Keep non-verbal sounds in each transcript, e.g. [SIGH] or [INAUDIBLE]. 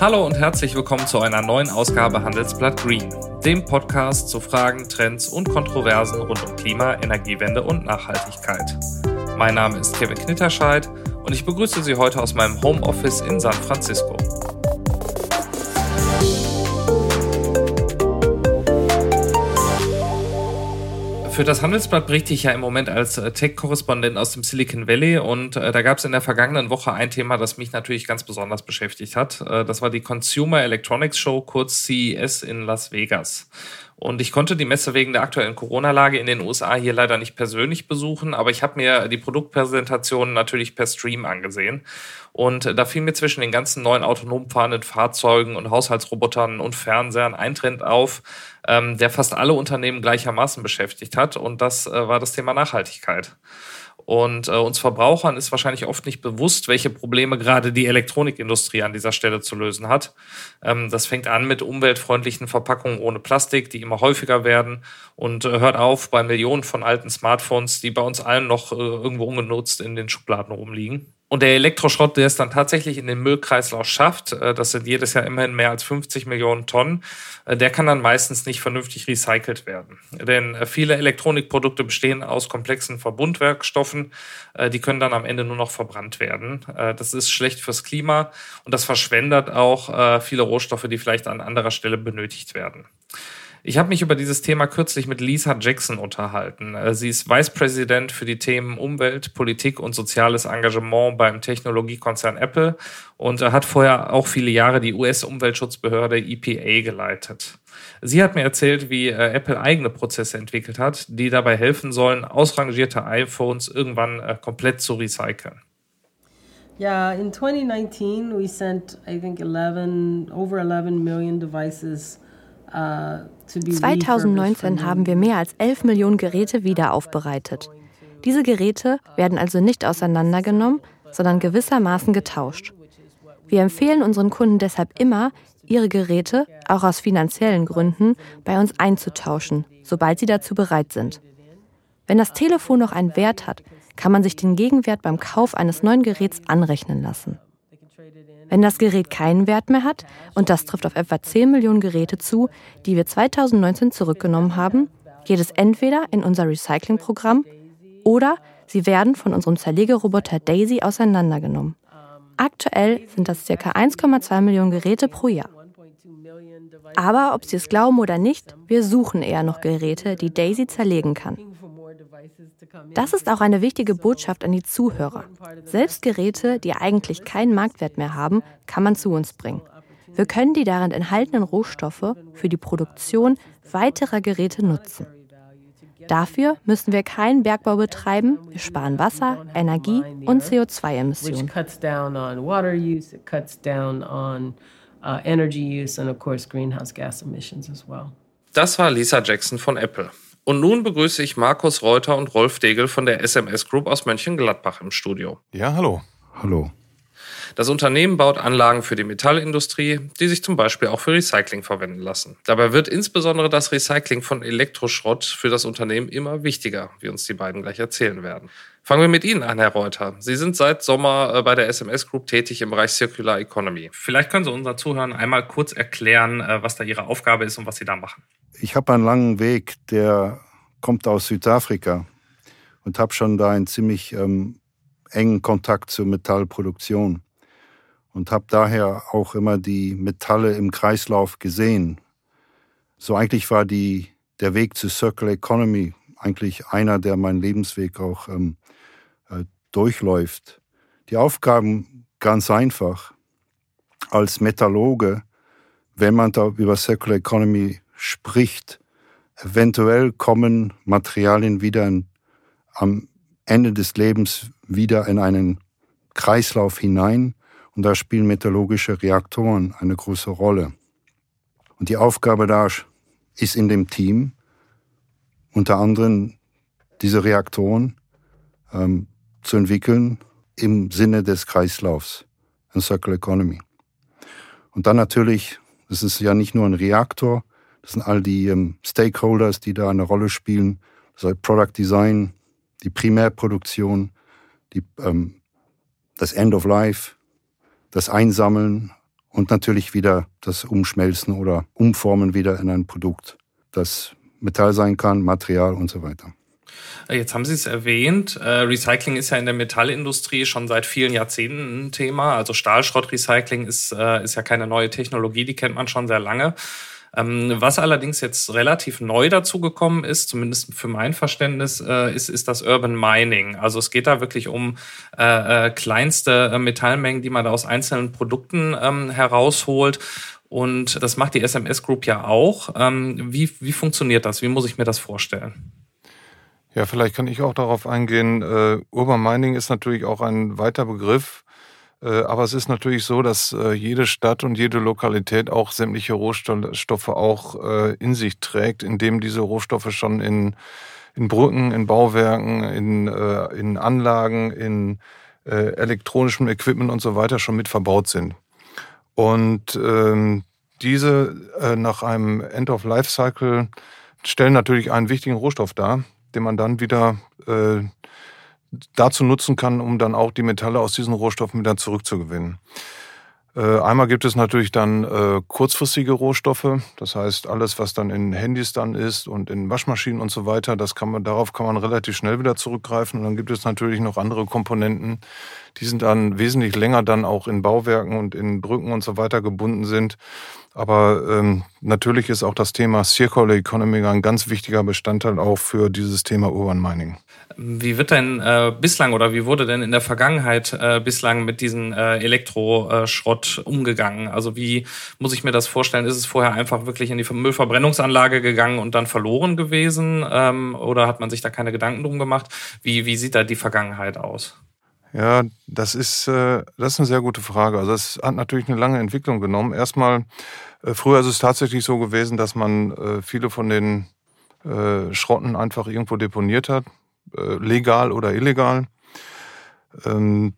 Hallo und herzlich willkommen zu einer neuen Ausgabe Handelsblatt Green, dem Podcast zu Fragen, Trends und Kontroversen rund um Klima, Energiewende und Nachhaltigkeit. Mein Name ist Kevin Knitterscheid und ich begrüße Sie heute aus meinem Homeoffice in San Francisco. Für das Handelsblatt berichte ich ja im Moment als äh, Tech-Korrespondent aus dem Silicon Valley und äh, da gab es in der vergangenen Woche ein Thema, das mich natürlich ganz besonders beschäftigt hat. Äh, das war die Consumer Electronics Show, kurz CES in Las Vegas. Und ich konnte die Messe wegen der aktuellen Corona-Lage in den USA hier leider nicht persönlich besuchen, aber ich habe mir die Produktpräsentationen natürlich per Stream angesehen. Und da fiel mir zwischen den ganzen neuen autonom fahrenden Fahrzeugen und Haushaltsrobotern und Fernsehern ein Trend auf, ähm, der fast alle Unternehmen gleichermaßen beschäftigt hat. Und das äh, war das Thema Nachhaltigkeit. Und äh, uns Verbrauchern ist wahrscheinlich oft nicht bewusst, welche Probleme gerade die Elektronikindustrie an dieser Stelle zu lösen hat. Ähm, das fängt an mit umweltfreundlichen Verpackungen ohne Plastik, die immer häufiger werden und äh, hört auf bei Millionen von alten Smartphones, die bei uns allen noch äh, irgendwo ungenutzt in den Schubladen rumliegen. Und der Elektroschrott, der es dann tatsächlich in den Müllkreislauf schafft, äh, das sind jedes Jahr immerhin mehr als 50 Millionen Tonnen, äh, der kann dann meistens nicht vernünftig recycelt werden. Denn äh, viele Elektronikprodukte bestehen aus komplexen Verbundwerkstoffen, die können dann am Ende nur noch verbrannt werden. Das ist schlecht fürs Klima und das verschwendet auch viele Rohstoffe, die vielleicht an anderer Stelle benötigt werden. Ich habe mich über dieses Thema kürzlich mit Lisa Jackson unterhalten. Äh, sie ist Vice President für die Themen Umwelt, Politik und soziales Engagement beim Technologiekonzern Apple und hat vorher auch viele Jahre die US-Umweltschutzbehörde EPA geleitet. Sie hat mir erzählt, wie äh, Apple eigene Prozesse entwickelt hat, die dabei helfen sollen, ausrangierte iPhones irgendwann äh, komplett zu recyceln. Yeah, in 2019 we sent I think 11 over 11 million devices 2019 haben wir mehr als 11 Millionen Geräte wiederaufbereitet. Diese Geräte werden also nicht auseinandergenommen, sondern gewissermaßen getauscht. Wir empfehlen unseren Kunden deshalb immer, ihre Geräte, auch aus finanziellen Gründen, bei uns einzutauschen, sobald sie dazu bereit sind. Wenn das Telefon noch einen Wert hat, kann man sich den Gegenwert beim Kauf eines neuen Geräts anrechnen lassen. Wenn das Gerät keinen Wert mehr hat, und das trifft auf etwa 10 Millionen Geräte zu, die wir 2019 zurückgenommen haben, geht es entweder in unser Recyclingprogramm oder sie werden von unserem Zerlegeroboter Daisy auseinandergenommen. Aktuell sind das ca. 1,2 Millionen Geräte pro Jahr. Aber ob Sie es glauben oder nicht, wir suchen eher noch Geräte, die Daisy zerlegen kann. Das ist auch eine wichtige Botschaft an die Zuhörer. Selbst Geräte, die eigentlich keinen Marktwert mehr haben, kann man zu uns bringen. Wir können die darin enthaltenen Rohstoffe für die Produktion weiterer Geräte nutzen. Dafür müssen wir keinen Bergbau betreiben, wir sparen Wasser, Energie und CO2-Emissionen. Das war Lisa Jackson von Apple. Und nun begrüße ich Markus Reuter und Rolf Degel von der SMS Group aus Mönchengladbach im Studio. Ja, hallo. Hallo. Das Unternehmen baut Anlagen für die Metallindustrie, die sich zum Beispiel auch für Recycling verwenden lassen. Dabei wird insbesondere das Recycling von Elektroschrott für das Unternehmen immer wichtiger, wie uns die beiden gleich erzählen werden. Fangen wir mit Ihnen an, Herr Reuter. Sie sind seit Sommer äh, bei der SMS Group tätig im Bereich Circular Economy. Vielleicht können Sie unseren Zuhörern einmal kurz erklären, äh, was da Ihre Aufgabe ist und was Sie da machen. Ich habe einen langen Weg, der kommt aus Südafrika und habe schon da einen ziemlich ähm, engen Kontakt zur Metallproduktion und habe daher auch immer die Metalle im Kreislauf gesehen. So eigentlich war die, der Weg zur Circular Economy eigentlich einer, der meinen Lebensweg auch ähm, äh, durchläuft. Die Aufgaben ganz einfach. Als Metallurge, wenn man da über Circular Economy spricht, eventuell kommen Materialien wieder in, am Ende des Lebens wieder in einen Kreislauf hinein und da spielen metallurgische Reaktoren eine große Rolle. Und die Aufgabe da ist in dem Team, unter anderem diese Reaktoren ähm, zu entwickeln im Sinne des Kreislaufs, ein Circular Economy. Und dann natürlich, es ist ja nicht nur ein Reaktor, das sind all die ähm, Stakeholders, die da eine Rolle spielen. Das heißt Product Design, die Primärproduktion, die, ähm, das End of Life, das Einsammeln und natürlich wieder das Umschmelzen oder Umformen wieder in ein Produkt, das Metall sein kann, Material und so weiter. Jetzt haben Sie es erwähnt. Äh, Recycling ist ja in der Metallindustrie schon seit vielen Jahrzehnten ein Thema. Also Stahlschrottrecycling ist, äh, ist ja keine neue Technologie, die kennt man schon sehr lange. Ähm, was allerdings jetzt relativ neu dazugekommen ist, zumindest für mein Verständnis, äh, ist, ist das Urban Mining. Also es geht da wirklich um äh, kleinste Metallmengen, die man da aus einzelnen Produkten ähm, herausholt. Und das macht die SMS Group ja auch. Ähm, wie, wie funktioniert das? Wie muss ich mir das vorstellen? Ja, vielleicht kann ich auch darauf eingehen. Äh, Urban Mining ist natürlich auch ein weiter Begriff. Äh, aber es ist natürlich so, dass äh, jede Stadt und jede Lokalität auch sämtliche Rohstoffe auch äh, in sich trägt, indem diese Rohstoffe schon in, in Brücken, in Bauwerken, in, in Anlagen, in elektronischem Equipment und so weiter schon mit verbaut sind. Und ähm, diese nach einem End-of-Life-Cycle stellen natürlich einen wichtigen Rohstoff dar, den man dann wieder dazu nutzen kann, um dann auch die Metalle aus diesen Rohstoffen wieder zurückzugewinnen. Äh, einmal gibt es natürlich dann äh, kurzfristige Rohstoffe, das heißt alles, was dann in Handys dann ist und in Waschmaschinen und so weiter, das kann man, darauf kann man relativ schnell wieder zurückgreifen. Und dann gibt es natürlich noch andere Komponenten, die sind dann wesentlich länger dann auch in Bauwerken und in Brücken und so weiter gebunden sind. Aber ähm, natürlich ist auch das Thema Circular Economy ein ganz wichtiger Bestandteil auch für dieses Thema Urban Mining. Wie wird denn äh, bislang oder wie wurde denn in der Vergangenheit äh, bislang mit diesem äh, Elektroschrott umgegangen? Also wie muss ich mir das vorstellen? Ist es vorher einfach wirklich in die Müllverbrennungsanlage gegangen und dann verloren gewesen? Ähm, oder hat man sich da keine Gedanken drum gemacht? Wie, wie sieht da die Vergangenheit aus? Ja, das ist, äh, das ist eine sehr gute Frage. Also es hat natürlich eine lange Entwicklung genommen. Erstmal, äh, früher ist es tatsächlich so gewesen, dass man äh, viele von den äh, Schrotten einfach irgendwo deponiert hat. Äh, legal oder illegal. Ähm,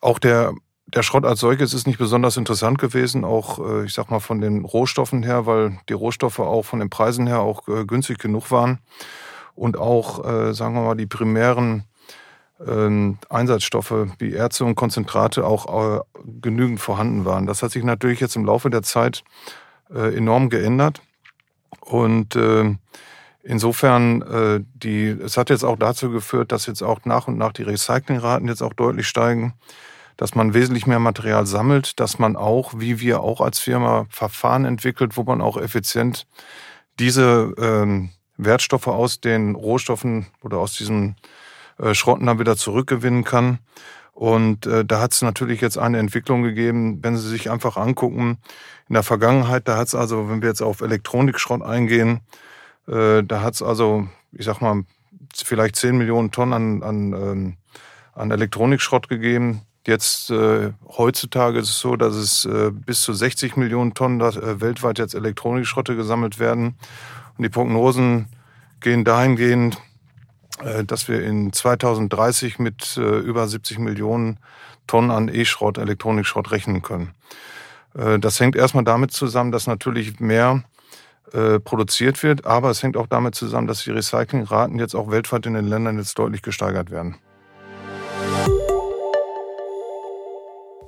auch der, der Schrott als solches ist nicht besonders interessant gewesen, auch äh, ich sag mal von den Rohstoffen her, weil die Rohstoffe auch von den Preisen her auch günstig genug waren und auch, sagen wir mal, die primären Einsatzstoffe wie Erze und Konzentrate auch genügend vorhanden waren. Das hat sich natürlich jetzt im Laufe der Zeit enorm geändert und ähm, Insofern, äh, die, es hat jetzt auch dazu geführt, dass jetzt auch nach und nach die Recyclingraten jetzt auch deutlich steigen, dass man wesentlich mehr Material sammelt, dass man auch, wie wir auch als Firma, Verfahren entwickelt, wo man auch effizient diese ähm, Wertstoffe aus den Rohstoffen oder aus diesen äh, Schrotten dann wieder zurückgewinnen kann. Und äh, da hat es natürlich jetzt eine Entwicklung gegeben, wenn Sie sich einfach angucken, in der Vergangenheit, da hat es also, wenn wir jetzt auf Elektronikschrott eingehen, äh, da hat es also, ich sag mal, vielleicht 10 Millionen Tonnen an, an, ähm, an Elektronikschrott gegeben. Jetzt äh, heutzutage ist es so, dass es äh, bis zu 60 Millionen Tonnen dass, äh, weltweit jetzt Elektronikschrotte gesammelt werden. Und die Prognosen gehen dahingehend, dass wir in 2030 mit äh, über 70 Millionen Tonnen an E-Schrott, Elektronikschrott rechnen können. Äh, das hängt erstmal damit zusammen, dass natürlich mehr äh, produziert wird. Aber es hängt auch damit zusammen, dass die Recyclingraten jetzt auch weltweit in den Ländern jetzt deutlich gesteigert werden.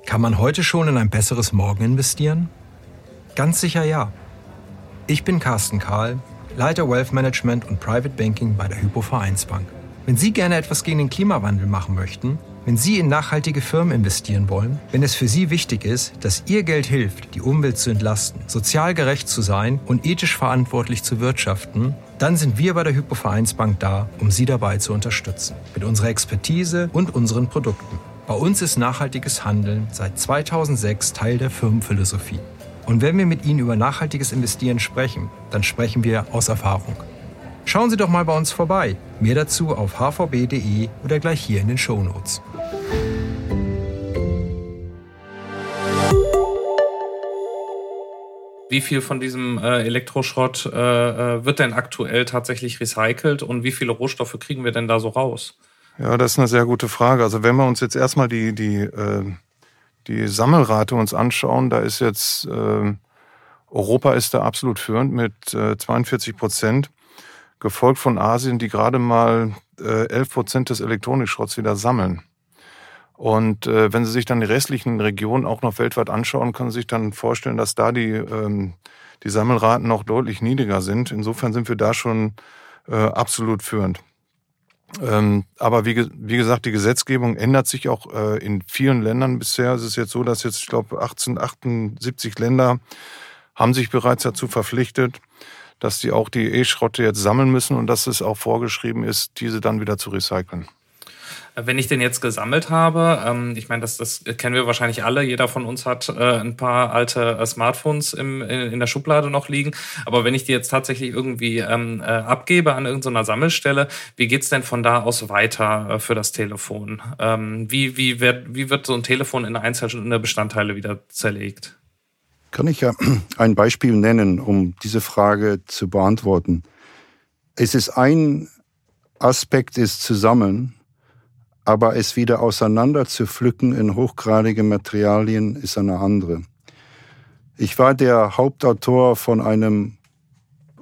Kann man heute schon in ein besseres Morgen investieren? Ganz sicher ja. Ich bin Carsten Kahl, Leiter Wealth Management und Private Banking bei der Hypo Vereinsbank. Wenn Sie gerne etwas gegen den Klimawandel machen möchten, wenn Sie in nachhaltige Firmen investieren wollen, wenn es für Sie wichtig ist, dass Ihr Geld hilft, die Umwelt zu entlasten, sozial gerecht zu sein und ethisch verantwortlich zu wirtschaften, dann sind wir bei der Hypovereinsbank da, um Sie dabei zu unterstützen. Mit unserer Expertise und unseren Produkten. Bei uns ist nachhaltiges Handeln seit 2006 Teil der Firmenphilosophie. Und wenn wir mit Ihnen über nachhaltiges Investieren sprechen, dann sprechen wir aus Erfahrung. Schauen Sie doch mal bei uns vorbei. Mehr dazu auf hvb.de oder gleich hier in den Show Notes. Wie viel von diesem äh, Elektroschrott äh, äh, wird denn aktuell tatsächlich recycelt und wie viele Rohstoffe kriegen wir denn da so raus? Ja, das ist eine sehr gute Frage. Also wenn wir uns jetzt erstmal die, die, äh, die Sammelrate uns anschauen, da ist jetzt äh, Europa ist da absolut führend mit äh, 42 Prozent, gefolgt von Asien, die gerade mal äh, 11 Prozent des Elektronikschrotts wieder sammeln. Und äh, wenn Sie sich dann die restlichen Regionen auch noch weltweit anschauen, können Sie sich dann vorstellen, dass da die, ähm, die Sammelraten noch deutlich niedriger sind. Insofern sind wir da schon äh, absolut führend. Ähm, aber wie, wie gesagt, die Gesetzgebung ändert sich auch äh, in vielen Ländern bisher. Es ist jetzt so, dass jetzt, ich glaube, 1878 Länder haben sich bereits dazu verpflichtet, dass sie auch die E-Schrotte jetzt sammeln müssen und dass es auch vorgeschrieben ist, diese dann wieder zu recyceln. Wenn ich den jetzt gesammelt habe, ähm, ich meine, das, das kennen wir wahrscheinlich alle, jeder von uns hat äh, ein paar alte äh, Smartphones im, in, in, der Schublade noch liegen, aber wenn ich die jetzt tatsächlich irgendwie ähm, äh, abgebe an irgendeiner Sammelstelle, wie geht's denn von da aus weiter äh, für das Telefon? Ähm, wie, wie, wird, wie wird so ein Telefon in einzelne Bestandteile wieder zerlegt? Kann ich ja [CLEARS THROAT] ein Beispiel nennen, um diese Frage zu beantworten. Es ist ein Aspekt, ist zu sammeln, aber es wieder auseinander zu pflücken in hochgradige Materialien ist eine andere. Ich war der Hauptautor von einem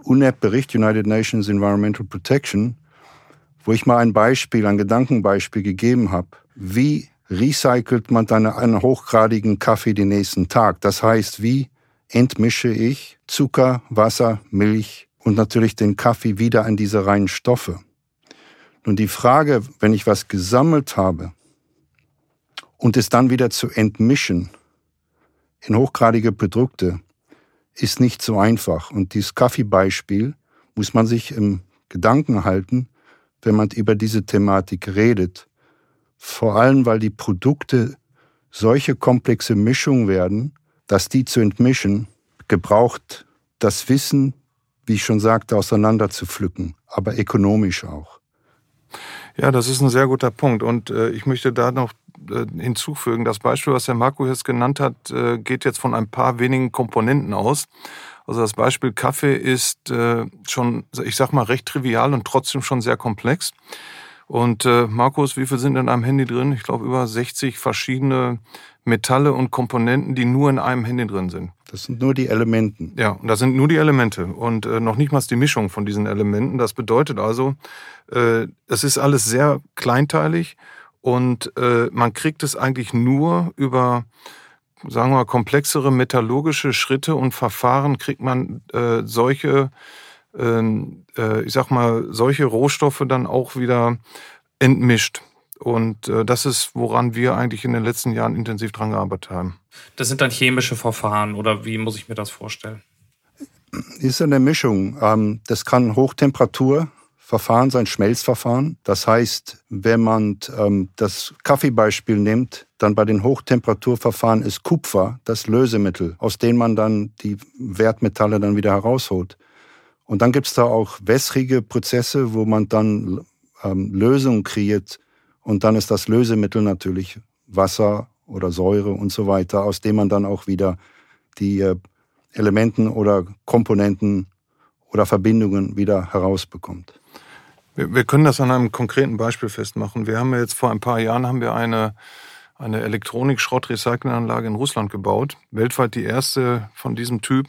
UNEP-Bericht, United Nations Environmental Protection, wo ich mal ein Beispiel, ein Gedankenbeispiel gegeben habe, wie recycelt man dann einen hochgradigen Kaffee den nächsten Tag. Das heißt, wie entmische ich Zucker, Wasser, Milch und natürlich den Kaffee wieder in diese reinen Stoffe. Nun die Frage, wenn ich was gesammelt habe und es dann wieder zu entmischen in hochgradige Produkte, ist nicht so einfach. Und dieses Kaffeebeispiel muss man sich im Gedanken halten, wenn man über diese Thematik redet. Vor allem, weil die Produkte solche komplexe Mischungen werden, dass die zu entmischen, gebraucht das Wissen, wie ich schon sagte, auseinander zu pflücken, aber ökonomisch auch. Ja, das ist ein sehr guter Punkt. Und äh, ich möchte da noch äh, hinzufügen, das Beispiel, was Herr Marco jetzt genannt hat, äh, geht jetzt von ein paar wenigen Komponenten aus. Also das Beispiel Kaffee ist äh, schon, ich sag mal, recht trivial und trotzdem schon sehr komplex. Und äh, Markus, wie viel sind in einem Handy drin? Ich glaube über 60 verschiedene Metalle und Komponenten, die nur in einem Handy drin sind. Das sind nur die Elementen. Ja, und das sind nur die Elemente und äh, noch nicht mal die Mischung von diesen Elementen. Das bedeutet also, äh, es ist alles sehr kleinteilig und äh, man kriegt es eigentlich nur über, sagen wir mal, komplexere metallurgische Schritte und Verfahren kriegt man äh, solche, ähm, äh, ich sag mal, solche Rohstoffe dann auch wieder entmischt. Und äh, das ist, woran wir eigentlich in den letzten Jahren intensiv dran gearbeitet haben. Das sind dann chemische Verfahren oder wie muss ich mir das vorstellen? Ist eine Mischung. Ähm, das kann Hochtemperaturverfahren sein, Schmelzverfahren. Das heißt, wenn man ähm, das Kaffeebeispiel nimmt, dann bei den Hochtemperaturverfahren ist Kupfer das Lösemittel, aus dem man dann die Wertmetalle dann wieder herausholt. Und dann gibt es da auch wässrige Prozesse, wo man dann ähm, Lösungen kreiert, und dann ist das Lösemittel natürlich Wasser oder Säure und so weiter, aus dem man dann auch wieder die äh, Elementen oder Komponenten oder Verbindungen wieder herausbekommt. Wir, können das an einem konkreten Beispiel festmachen. Wir haben jetzt vor ein paar Jahren haben wir eine, eine Elektronik-Schrott-Recyclinganlage in Russland gebaut. Weltweit die erste von diesem Typ.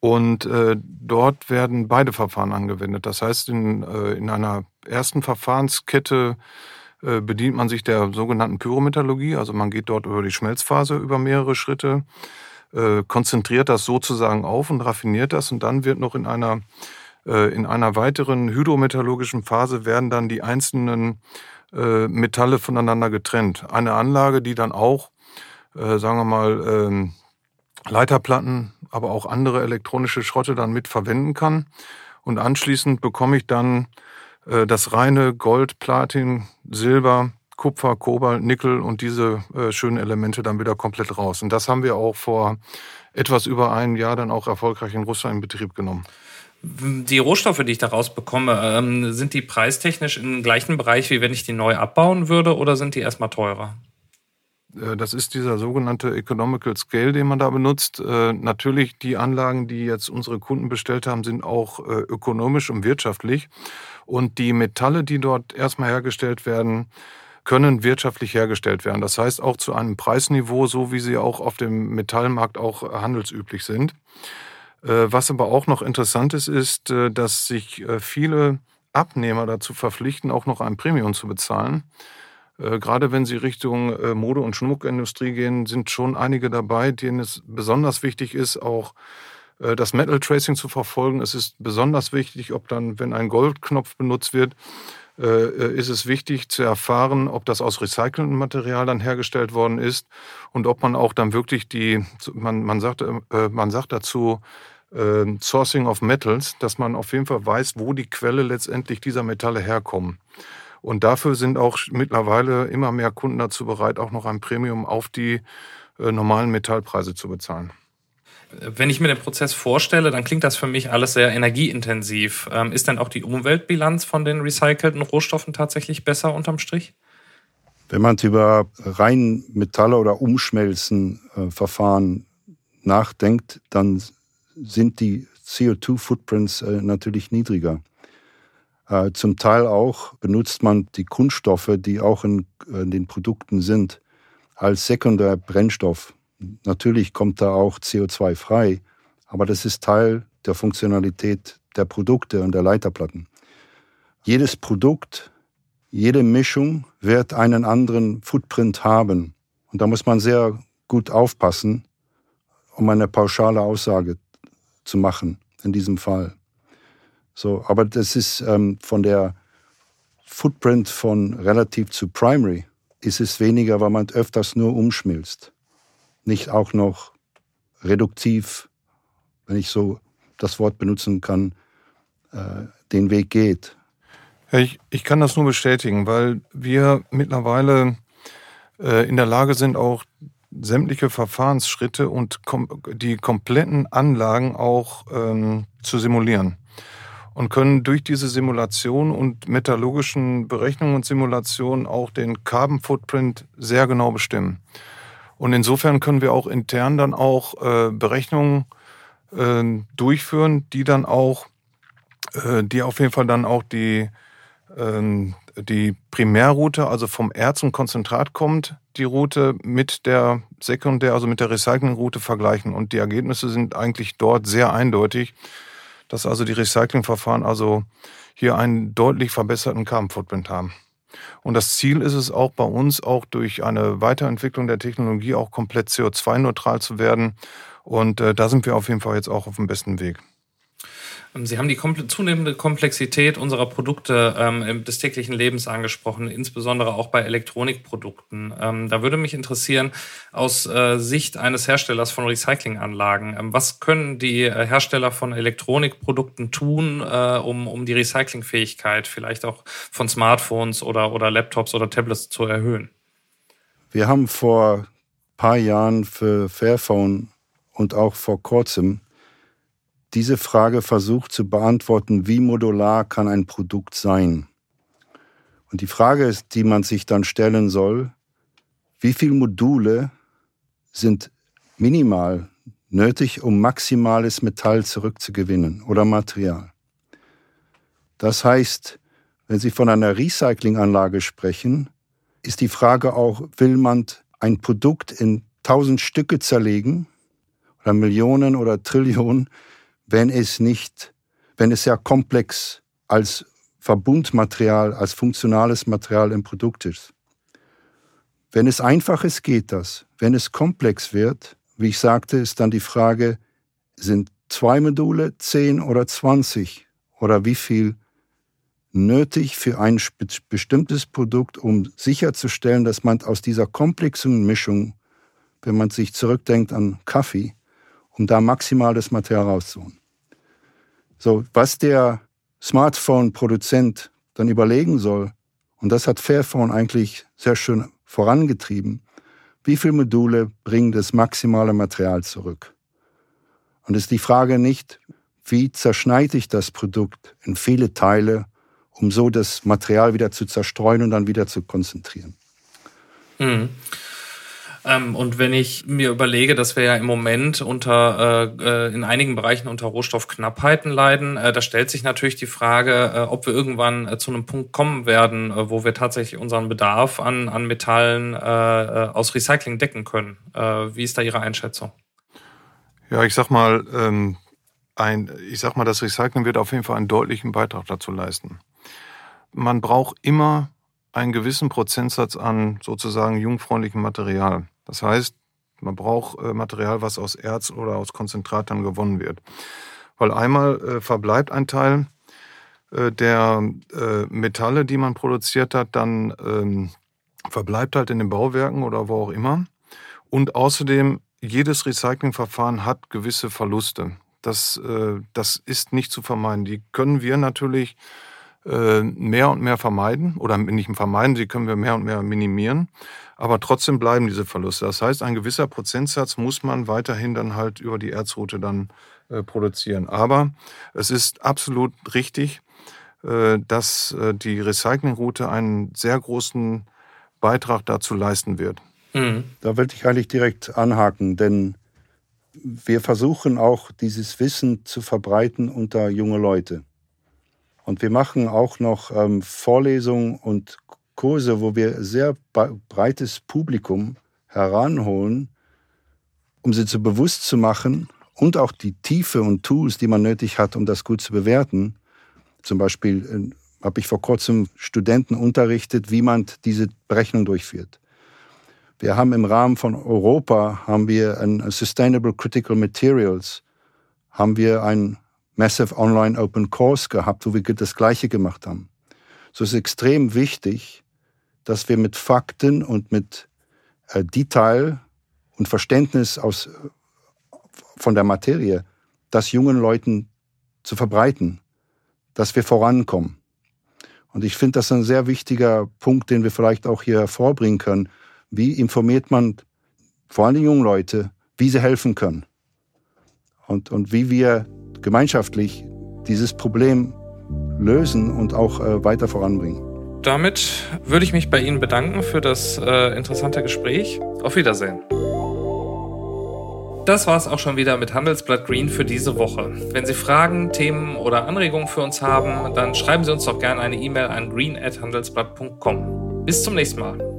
Und äh, dort werden beide Verfahren angewendet. Das heißt, in, äh, in einer ersten Verfahrenskette bedient man sich der sogenannten Pyrometallurgie. Also man geht dort über die Schmelzphase über mehrere Schritte, äh, konzentriert das sozusagen auf und raffiniert das und dann wird noch in einer äh, in einer weiteren hydrometallurgischen Phase werden dann die einzelnen Metalle voneinander getrennt. Eine Anlage, die dann auch, sagen wir mal, ähm, Leiterplatten, aber auch andere elektronische Schrotte dann mit verwenden kann. Und anschließend bekomme ich dann äh, das reine Gold, Platin, Silber, Kupfer, Kobalt, Nickel und diese äh, schönen Elemente dann wieder komplett raus. Und das haben wir auch vor etwas über einem Jahr dann auch erfolgreich in Russland in Betrieb genommen. Die Rohstoffe, die ich daraus bekomme, ähm, sind die preistechnisch im gleichen Bereich, wie wenn ich die neu abbauen würde, oder sind die erstmal teurer? Äh, das ist dieser sogenannte Economical Scale, den man da benutzt. Äh, natürlich, die Anlagen, die jetzt unsere Kunden bestellt haben, sind auch äh, ökonomisch und wirtschaftlich. Und die Metalle, die dort erstmal hergestellt werden, können wirtschaftlich hergestellt werden. Das heißt auch zu einem Preisniveau, so wie sie auch auf dem Metallmarkt auch handelsüblich sind. Was aber auch noch interessant ist, ist, dass sich viele Abnehmer dazu verpflichten, auch noch ein Premium zu bezahlen Äh, gerade wenn Sie Richtung äh, Mode- und Schmuckindustrie gehen, sind schon einige dabei, denen es besonders wichtig ist, auch äh, das Metal Tracing zu verfolgen. Es ist besonders wichtig, ob dann, wenn ein Goldknopf benutzt wird, äh, ist es wichtig zu erfahren, ob das aus recyceltem Material dann hergestellt worden ist und ob man auch dann wirklich die, man, man, sagt, äh, man sagt dazu, äh, Sourcing of Metals, dass man auf jeden Fall weiß, wo die Quelle letztendlich dieser Metalle herkommen. Und dafür sind auch mittlerweile immer mehr Kunden dazu bereit, auch noch ein Premium auf die äh, normalen Metallpreise zu bezahlen. Wenn ich mir den Prozess vorstelle, dann klingt das für mich alles sehr energieintensiv. Ähm, ist denn auch die Umweltbilanz von den recycelten Rohstoffen tatsächlich besser unterm Strich? Wenn man über rein Metalle oder Umschmelzen-Verfahren äh, nachdenkt, dann sind die CO2-Footprints äh, natürlich niedriger. Äh, zum Teil auch benutzt man die Kunststoffe, die auch in, in den Produkten sind, als Sekundärbrennstoff. Natürlich kommt da auch CO2 frei, aber das ist Teil der Funktionalität der Produkte und der Leiterplatten. Jedes Produkt, jede Mischung wird einen anderen Footprint haben. Und da muss man sehr gut aufpassen, um eine pauschale Aussage zu machen in diesem Fall. So, aber das ist ähm, von der Footprint von relativ zu Primary ist es weniger, weil man öfters nur umschmilzt. Nicht auch noch reduktiv, wenn ich so das Wort benutzen kann, äh, den Weg geht. Ich, ich kann das nur bestätigen, weil wir mittlerweile äh, in der Lage sind, auch sämtliche Verfahrensschritte und kom die kompletten Anlagen auch ähm, zu simulieren und können durch diese Simulation und metallurgischen Berechnungen und Simulationen auch den Carbon Footprint sehr genau bestimmen. Und insofern können wir auch intern dann auch äh, Berechnungen äh, durchführen, die dann auch, äh, die auf jeden Fall dann auch die, äh, die Primärroute, also vom Erz und Konzentrat kommt, die Route mit der Sekundär, also mit der Recyclingroute vergleichen. Und die Ergebnisse sind eigentlich dort sehr eindeutig dass also die Recyclingverfahren also hier einen deutlich verbesserten Carbon Footprint haben. Und das Ziel ist es auch bei uns, auch durch eine Weiterentwicklung der Technologie auch komplett CO2-neutral zu werden. Und äh, da sind wir auf jeden Fall jetzt auch auf dem besten Weg. Ähm, Sie haben die zunehmende Komplexität unserer Produkte ähm, des täglichen Lebens angesprochen, insbesondere auch bei Elektronikprodukten. Ähm, da würde mich interessieren, aus äh, Sicht eines Herstellers von Recyclinganlagen, ähm, was können die äh, Hersteller von Elektronikprodukten tun, äh, um, um die Recyclingfähigkeit vielleicht auch von Smartphones oder, oder Laptops oder Tablets zu erhöhen? Wir haben vor ein paar Jahren für Fairphone und auch vor kurzem diese Frage versucht zu beantworten, wie modular kann ein Produkt sein? Und die Frage ist, die man sich dann stellen soll, wie viele Module sind minimal nötig, um maximales Metall zurückzugewinnen oder Material? Das heißt, wenn Sie von einer Recyclinganlage sprechen, ist die Frage auch, will man ein Produkt in tausend Stücke zerlegen oder Millionen oder Trillionen, wenn es nicht, wenn es sehr komplex als Verbundmaterial, als funktionales Material im Produkt ist. Wenn es einfach ist, geht das. Wenn es komplex wird, wie ich sagte, ist dann die Frage, sind zwei Module, zehn oder zwanzig oder wie viel nötig für ein bestimmtes Produkt, um sicherzustellen, dass man aus dieser komplexen Mischung, wenn man sich zurückdenkt an Kaffee, um da maximales Material rauszuholen. So, was der Smartphone-Produzent dann überlegen soll, und das hat Fairphone eigentlich sehr schön vorangetrieben, wie viele Module bringen das maximale Material zurück? Und ist die Frage nicht, wie zerschneide ich das Produkt in viele Teile, um so das Material wieder zu zerstreuen und dann wieder zu konzentrieren. Mhm. Ähm, und wenn ich mir überlege, dass wir ja im Moment unter äh, äh, in einigen Bereichen unter Rohstoffknappheiten leiden, äh, da stellt sich natürlich die Frage, äh, ob wir irgendwann äh, zu einem Punkt kommen werden, äh, wo wir tatsächlich unseren Bedarf an, an Metallen aus Recycling decken können. Wie ist da Ihre Einschätzung? Ja, ich sag mal, ähm, ein, ich sag mal, das Recycling wird auf jeden Fall einen deutlichen Beitrag dazu leisten. Man braucht immer einen gewissen Prozentsatz an sozusagen jungfreundlichem Material. Das heißt, man braucht äh, Material, was aus Erz oder aus Konzentrat dann gewonnen wird. Weil einmal äh, verbleibt ein Teil äh, der Metalle, die man produziert hat, dann ähm, verbleibt halt in den Bauwerken oder wo auch immer. Und außerdem, jedes Recyclingverfahren hat gewisse Verluste. Das, das ist nicht zu vermeiden. Die können wir natürlich mehr und mehr vermeiden oder nicht vermeiden, sie können wir mehr und mehr minimieren. Aber trotzdem bleiben diese Verluste. Das heißt, ein gewisser Prozentsatz muss man weiterhin dann halt über die Erzroute dann äh, produzieren. Aber es ist absolut richtig, äh, dass äh, die Recyclingroute einen sehr großen Beitrag dazu leisten wird. Mhm. Da wollte ich eigentlich direkt anhaken, denn wir versuchen auch dieses Wissen zu verbreiten unter junge Leute. Und wir machen auch noch ähm, Vorlesungen und Kurse, wo wir sehr breites Publikum heranholen, um sie zu bewusst zu machen und auch die Tiefe und Tools, die man nötig hat, um das gut zu bewerten. Zum Beispiel äh, habe ich vor kurzem Studenten unterrichtet, wie man diese Berechnung durchführt. Wir haben im Rahmen von Europa haben wir ein Sustainable Critical Materials haben wir ein Massive Online Open Course gehabt, wo wir das Gleiche gemacht haben. So ist extrem wichtig, dass wir mit Fakten und mit äh, Detail und Verständnis aus, von der Materie das jungen Leuten zu verbreiten, dass wir vorankommen. Und ich finde das ein sehr wichtiger Punkt, den wir vielleicht auch hier hervorbringen können. Wie informiert man vor allem die jungen Leute, wie sie helfen können? Und, und wie wir gemeinschaftlich dieses Problem lösen und auch äh, weiter voranbringen. Damit würde ich mich bei Ihnen bedanken für das äh, interessante Gespräch. Auf Wiedersehen. Das war es auch schon wieder mit Handelsblatt Green für diese Woche. Wenn Sie Fragen, Themen oder Anregungen für uns haben, dann schreiben Sie uns doch gerne eine E-Mail an green@handelsblatt.com. Bis zum nächsten Mal.